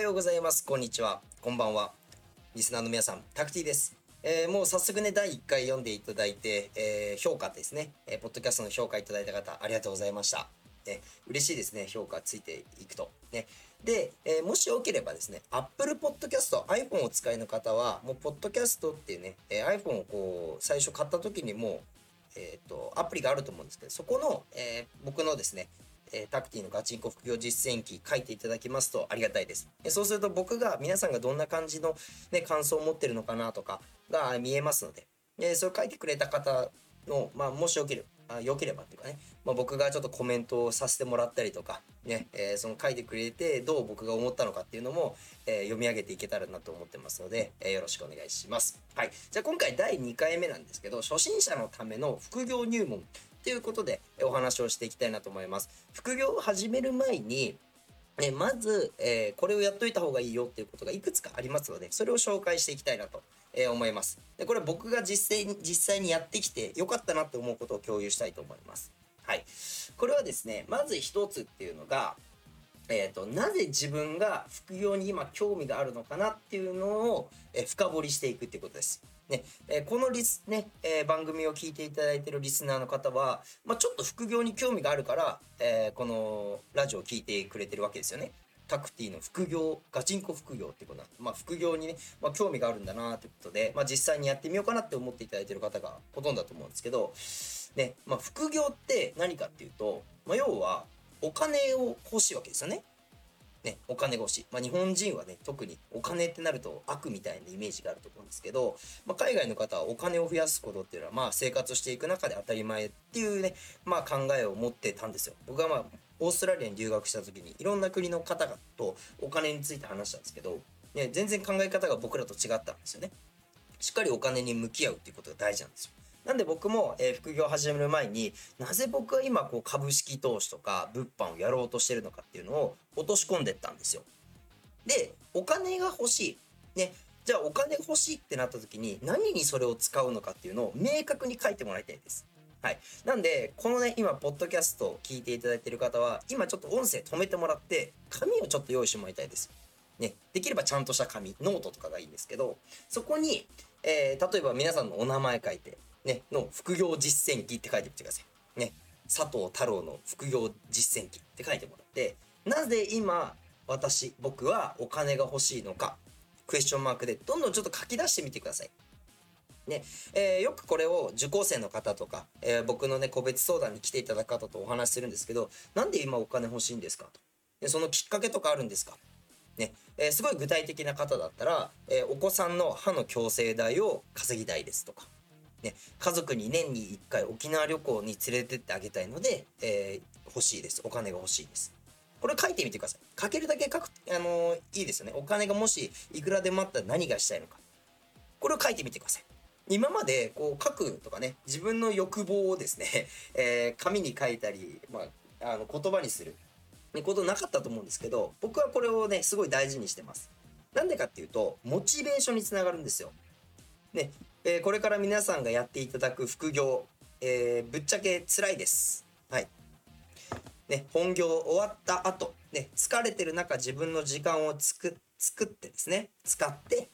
はようございますこんにちはこんばんはリスナーの皆さんタクティですえー、もう早速ね、第1回読んでいただいて、えー、評価ですね、えー、ポッドキャストの評価いただいた方、ありがとうございました。ね、嬉しいですね、評価ついていくと。ね。で、えー、もしよければですね、Apple Podcast、iPhone を使いの方は、もう、ポッドキャストっていうね、えー、iPhone をこう、最初買った時にもう、えっ、ー、と、アプリがあると思うんですけど、そこの、えー、僕のですね、えタクティのガチンコ副業実践記書いていただきますとありがたいです。えそうすると僕が皆さんがどんな感じの、ね、感想を持ってるのかなとかが見えますので、でそれを書いてくれた方の、まあ、もしよければ、あ良ければっていうかね、まあ、僕がちょっとコメントをさせてもらったりとか、ね、えー、その書いてくれてどう僕が思ったのかっていうのも、えー、読み上げていけたらなと思ってますので、えー、よろしくお願いします。はい。じゃあ今回第2回目なんですけど、初心者のための副業入門ということでお話をしていきたいなと思います。副業を始める前に、ね、まず、えー、これをやっといた方がいいよっていうことがいくつかありますので、それを紹介していきたいなと、えー、思います。で、これ僕が実際に、実際にやってきてよかったなって思うことを共有したいと思います。はい。これはですね、まず一つっていうのが、えっ、ー、と、なぜ自分が副業に今興味があるのかなっていうのを、え深掘りしていくっていうことです。ね、えこのリス、ね、えー、番組を聞いていただいているリスナーの方は、まあ、ちょっと副業に興味があるから、えー、このラジオを聞いてくれてるわけですよね。タクティの副業、ガチンコ副業ってことなまあ、副業にね、まあ、興味があるんだなということで、まあ、実際にやってみようかなって思っていただいている方がほとんどだと思うんですけど、ね、まあ、副業って何かっていうと、まあ、要は、お金を欲しいわけですよね。ね、お金欲しい。まあ、日本人はね、特にお金ってなると悪みたいなイメージがあると思うんですけど、まあ、海外の方はお金を増やすことっていうのは、まあ、生活していく中で当たり前っていうね、まあ、考えを持ってたんですよ。僕はまあ、オーストラリアに留学した時に、いろんな国の方とお金について話したんですけど、ね、全然考え方が僕らと違ったんですよね。しっかりお金に向き合うっていうことが大事なんですよ。なんで僕も、えー、副業を始める前に、なぜ僕は今こう株式投資とか物販をやろうとしてるのかっていうのを落とし込んでったんですよ。で、お金が欲しい。ね。じゃあお金欲しいってなった時に何にそれを使うのかっていうのを明確に書いてもらいたいです。はい。なんで、このね、今、ポッドキャストを聞いていただいている方は、今ちょっと音声止めてもらって、紙をちょっと用意してもらいたいです。ね。できればちゃんとした紙、ノートとかがいいんですけど、そこに、えー、例えば皆さんのお名前書いて、ね、の副業実践記って書いてみてください。ね、佐藤太郎の副業実践記って書いてもらって、なぜ今、私、僕はお金が欲しいのか、クエスチョンマークでどんどんちょっと書き出してみてください。ね、えー、よくこれを受講生の方とか、えー、僕のね、個別相談に来ていただく方とお話しするんですけど、なんで今お金欲しいんですかと。でそのきっかけとかあるんですかね、えー、すごい具体的な方だったら、えお子さんの歯の矯正代を稼ぎたいですとか、ね、家族に年に1回沖縄旅行に連れてってあげたいので、えー、欲しいです。お金が欲しいです。これ書いてみてください。書けるだけ書く、あのー、いいですよね。お金がもしいくらでもあったら何がしたいのか。これを書いてみてください。今までこう書くとかね、自分の欲望をですね、えー、紙に書いたり、まあ、あの言葉にする、ことなかったと思うんですけど、僕はこれをね、すごい大事にしてます。なんでかっていうと、モチベーションにつながるんですよ。ね、えー、これから皆さんがやっていただく副業、えー、ぶっちゃけ辛いです。はい。ね、本業終わった後、ね、疲れてる中自分の時間をつく、作ってですね、使って、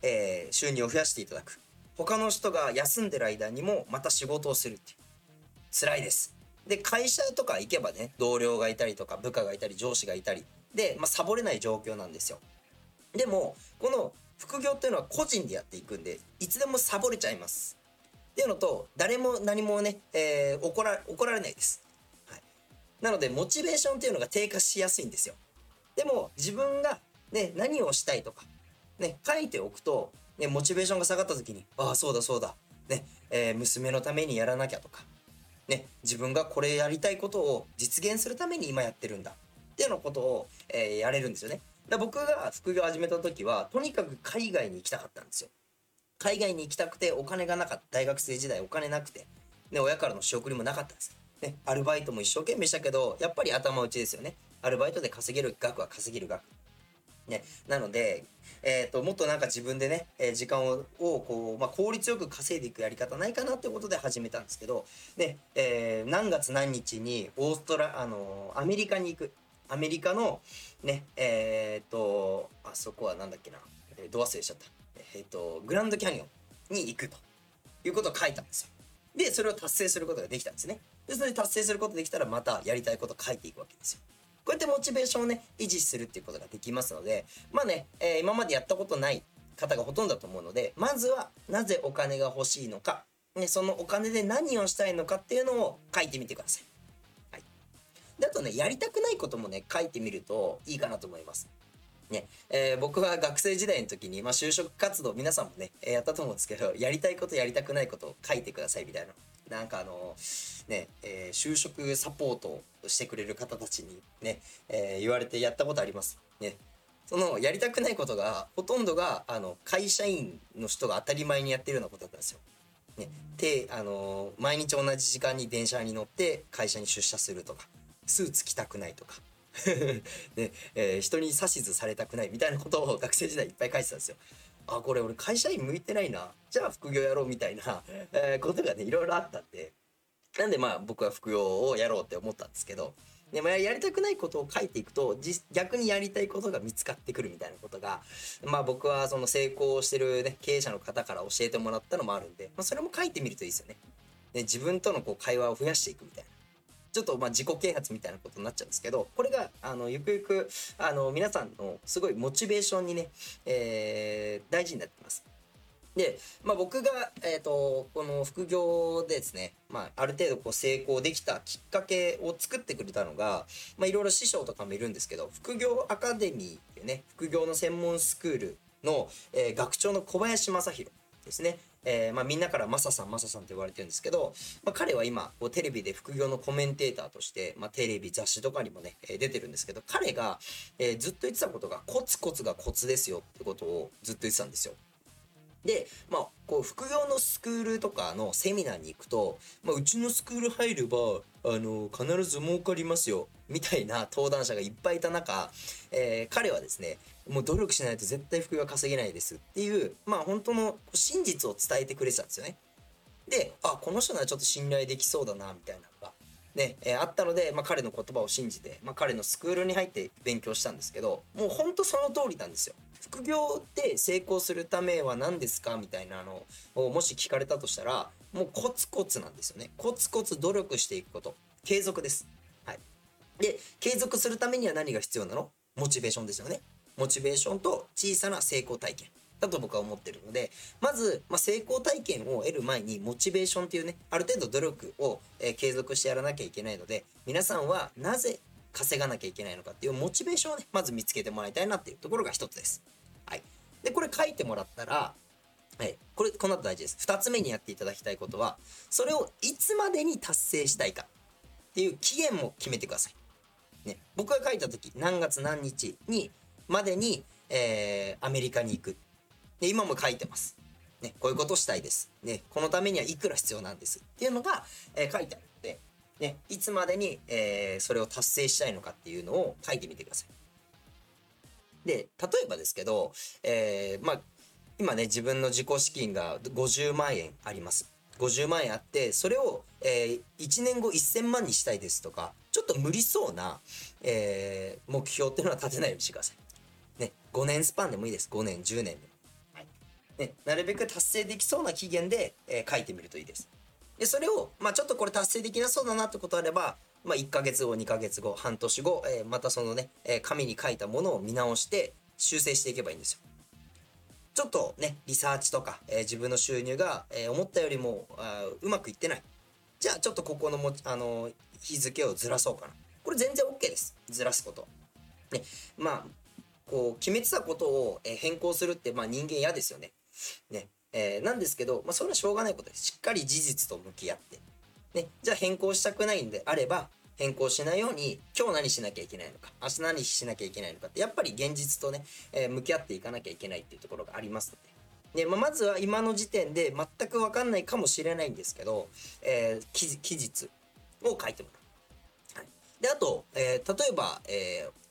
えー、収入を増やしていただく。他の人が休んでる間にもまた仕事をするっていう。辛いです。で、会社とか行けばね、同僚がいたりとか、部下がいたり、上司がいたり、で、まあ、サボれない状況なんですよ。でも、この副業っていうのは個人でやっていくんで、いつでもサボれちゃいます。っていうのと、誰も何もね、えー、怒ら、怒られないです。はい。なので、モチベーションっていうのが低下しやすいんですよ。でも、自分がね、何をしたいとか、ね、書いておくと、ね、モチベーションが下がった時に、ああ、そうだそうだ、ね、えー、娘のためにやらなきゃとか、ね、自分がこれやりたいことを実現するために今やってるんだ。っていうようなことを、えーやれるんですよね。だ僕が副業始めた時はとにかく海外に行きたかったんですよ。海外に行きたくてお金がなかった。大学生時代お金なくて、ね、親からの仕送りもなかったんです、ね、アルバイトも一生懸命したけどやっぱり頭打ちですよね。アルバイトで稼げる額は稼げる額。ね、なので、えーと、もっとなんか自分でね、えー、時間をこう、まあ、効率よく稼いでいくやり方ないかなってことで始めたんですけど、ねえー、何月何日にオーストラあのアメリカに行く。アメリカのねえっ、とあそこはなんだっけな、えー、ど忘れしちゃった。えっ、とグランドキャニオンに行くということを書いたんですよ。でそれを達成することができたんですね。でそれで達成することできたらまたやりたいことを書いていくわけですよ。こうやってモチベーションをね維持するっていうことができますのでまあね、えー、今までやったことない方がほとんどだと思うのでまずはなぜお金が欲しいのか、ね、そのお金で何をしたいのかっていうのを書いてみてください。であとねやりたくないこともね書いてみるといいかなと思います。ね。えー、僕は学生時代の時に、まあ、就職活動皆さんもね、えー、やったと思うんですけどやりたいことやりたくないことを書いてくださいみたいな。なんかあのね、え、就職サポートしてくれる方たちにね、え言われてやったことあります。ね。そのやりたくないことがほとんどがあの会社員の人が当たり前にやってるようなことだったんですよ。ね、であの毎日同じ時間に電車に乗って会社に出社するとか。スーツ着たくないとか ねえー、人に指図されたくないみたいなことを学生時代いっぱい書いてたんですよ。あこれ俺会社員向いてないなじゃあ副業やろうみたいな、えー、ことがねいろいろあったんでなんでまあ僕は副業をやろうって思ったんですけどでもやりたくないことを書いていくと逆にやりたいことが見つかってくるみたいなことがまあ僕はその成功してる、ね、経営者の方から教えてもらったのもあるんで、まあ、それも書いてみるといいですよね。で自分とのこう会話を増やしていくみたいな。ちょっとまあ自己啓発みたいなことになっちゃうんですけどこれがあのゆくゆくあの皆さんのすごいモチベーションにね、えー、大事になってます。で、まあ、僕が、えーと、この副業でですね、まあ、ある程度こう成功できたきっかけを作ってくれたのが、まあ、いろいろ師匠とかもいるんですけど副業アカデミーっていうね副業の専門スクールの、えー、学長の小林正弘ですね。えー、まあ、みんなからマサさんマサさんって言われてるんですけど、まあ、彼は今こうテレビで副業のコメンテーターとして、まあ、テレビ雑誌とかにもね、え、出てるんですけど彼が、えー、ずっと言ってたことがコツコツがコツですよってことをずっと言ってたんですよ。で、まあ、こう副業のスクールとかのセミナーに行くと、まあ、うちのスクール入ればあの必ず儲かりますよみたいな 登壇者がいっぱいいた中、えー、彼はですねもう努力しないと絶対副業は稼げないですっていうまあ本当の真実を伝えてくれてたんですよね。であこの人ならちょっと信頼できそうだなみたいなね、えー、あったので、まあ、彼の言葉を信じて、まあ、彼のスクールに入って勉強したんですけどもうほんとその通りなんですよ。副業で成功するためは何ですか？みたいなのをもし聞かれたとしたらもうコツコツなんですよね。コツコツ努力していくこと。継続です。はい。で継続するためには何が必要なの？モチベーションですよね。モチベーションと小さな成功体験。だと僕は思ってるのでまず、まあ、成功体験を得る前にモチベーションっていうねある程度努力を、えー、継続してやらなきゃいけないので皆さんはなぜ稼がなきゃいけないのかっていうモチベーションをねまず見つけてもらいたいなっていうところが一つです。はい、でこれ書いてもらったら、はい、これこの後大事です。2つ目にやっていただきたいことはそれをいつまでに達成したいかっていう期限も決めてください。ね、僕が書いた時何月何日にまでに、えー、アメリカに行く。で今も書いてます。ね、こういうことしたいです。ね、このためにはいくら必要なんですっていうのが、えー、書いてあるので、ね、いつまでに、えー、それを達成したいのかっていうのを書いてみてください。で、例えばですけど、えー、まあ、今ね、自分の自己資金が50万円あります。50万円あって、それを、えー、1年後1000万にしたいですとか、ちょっと無理そうな、えー、目標っていうのは立てないようにしてください。ね、5年スパンでもいいです。5年、10年でも。ね、なるべく達成できそうな期限で、えー、書いてみるといいです。でそれを、まあ、ちょっとこれ達成できなそうだなってことあれば、まあ、1ヶ月後2ヶ月後半年後、えー、またそのね、えー、紙に書いたものを見直して修正していけばいいんですよ。ちょっとねリサーチとか、えー、自分の収入が、えー、思ったよりもあうまくいってないじゃあちょっとここのもあの日付をずらそうかなこれ全然 OK ですずらすこと。ねまあこう決めてたことを、変更するって、まあ、人間嫌ですよね。ねえー、なんですけど、まあ、それはしょうがないことです。しっかり事実と向き合って。ね、じゃあ変更したくないんであれば、変更しないように今日何しなきゃいけないのか明日何しなきゃいけないのかってやっぱり現実とね、えー、向き合っていかなきゃいけないっていうところがありますので。でまあ、まずは今の時点で全く分かんないかもしれないんですけど、えー、期期日を書いてもらう。はい、であと、えー、例えば、えー、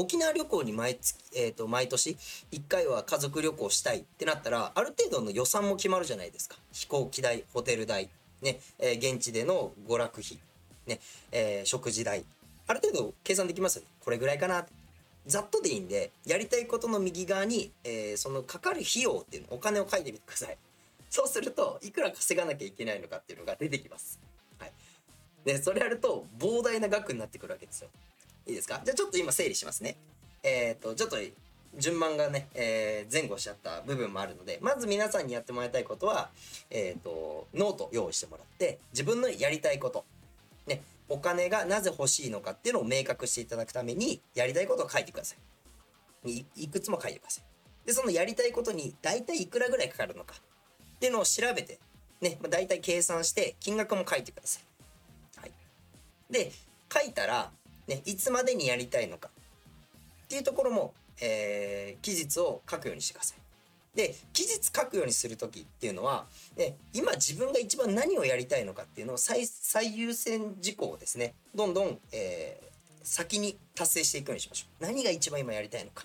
沖縄旅行に毎月、えーと、毎年1回は家族旅行したいってなったらある程度の予算も決まるじゃないですか飛行機代ホテル代、ねえー、現地での娯楽費ね、えー、食事代、ある程度計算できますよね。これぐらいかな。ざっとでいいんで、やりたいことの右側に、えー、そのかかる費用っていうの、お金を書いてみてください。そうすると、いくら稼がなきゃいけないのかっていうのが出てきます。はい。で、それやると、膨大な額になってくるわけですよ。いいですか？じゃあちょっと今整理しますね。えっ、ー、と、ちょっと順番がね、えー、前後しちゃった部分もあるので、まず皆さんにやってもらいたいことは、えっ、ー、と、ノート用意してもらって、自分のやりたいこと、ね、お金がなぜ欲しいのかっていうのを明確していただくために、やりたいことを書いてください。いいくつも書いてください。で、そのやりたいことに大体いくらぐらいかかるのかっていうのを調べて、ね、まあ、大体計算して金額も書いてください。はい。で、書いたら、ね、いつまでにやりたいのか。っていうところも、えー、期日を書くようにしてください。で期日書くようにする時っていうのは、ね、今自分が一番何をやりたいのかっていうのを最優先事項をですねどんどん、えー、先に達成していくようにしましょう。何が一番今やりたいのか。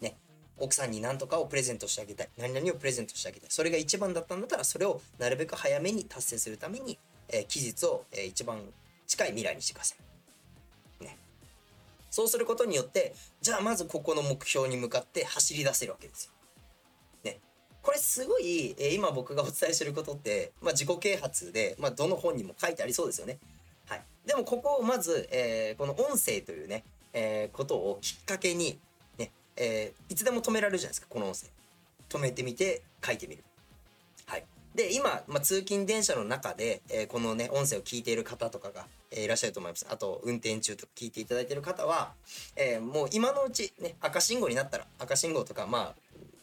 ね奥さんに何とかをプレゼントしてあげたい。何々をプレゼントしてあげたい。それが一番だったんだったらそれをなるべく早めに達成するために、えー、期日を、えー、一番近い未来にしてください。そうすることによってじゃあまずここの目標に向かって走り出せるわけですよねこれすごい、えー、今僕がお伝えしてることって、まあ、自己啓発で、まあ、どの本にも書いてありそうですよね。はい。でもここをまず、えー、この音声というね、えー、ことをきっかけに、ね、えー、いつでも止められるじゃないですか、この音声。止めてみて書いてみる。で、今、まあ、通勤電車の中で、えー、このね、音声を聞いている方とかが、えー、いらっしゃると思います。あと、運転中とか聞いていただいている方は、えー、もう今のうち、ね、赤信号になったら、赤信号とか、まあ、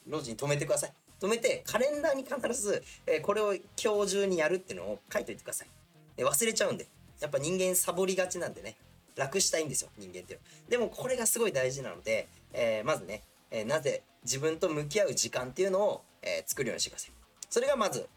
路地に止めてください。止めてカレンダーに必ず、え、これを今日中にやるっていうのを書いといてください。で忘れちゃうんで。やっぱ人間サボりがちなんでね。楽したいんですよ、人間っていうでもこれがすごい大事なので、えー、まずね、えー、なぜ自分と向き合う時間っていうのを、え作るようにしてください。それがまず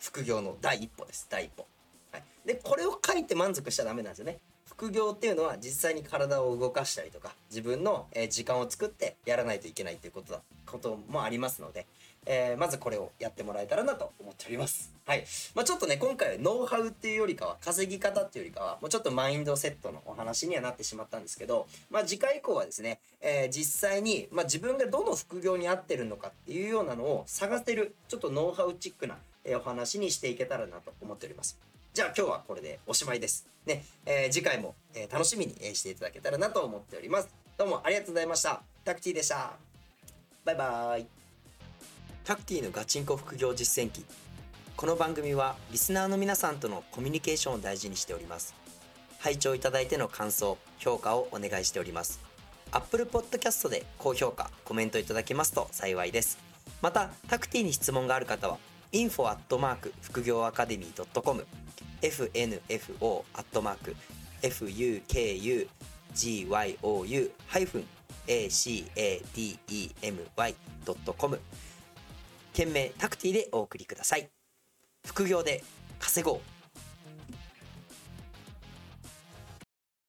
副業の第一歩です。第一歩。はい。で、これを書いて満足しちゃダメなんですよね。副業っていうのは実際に体を動かしたりとか自分の、え時間を作ってやらないといけないっていうことだこともありますので、えー、まずこれをやってもらえたらなと思っております。はい。まあ、ちょっとね、今回はノウハウっていうよりかは、稼ぎ方っていうよりかは、もうちょっとマインドセットのお話にはなってしまったんですけど、まあ、次回以降はですね、えー、実際に、まあ、自分がどの副業に合ってるのかっていうようなのを探せる、ちょっとノウハウチックな、えお話にしていけたらなと思っております。じゃあ今日はこれでおしまいです。ね、えー、次回も、え楽しみにしていただけたらなと思っております。どうもありがとうございました。タクティでした。バイバーイ。タクティのガチンコ副業実践記この番組はリスナーの皆さんとのコミュニケーションを大事にしております。拝聴いただいての感想評価をお願いしております。Apple Podcast で高評価コメントいただけますと幸いです。またタクティに質問がある方は info アットマーク副業アカデミー .com fnfo アットマーク fukugyou-academy.com 件名タクティでお送りください。副業で稼ごう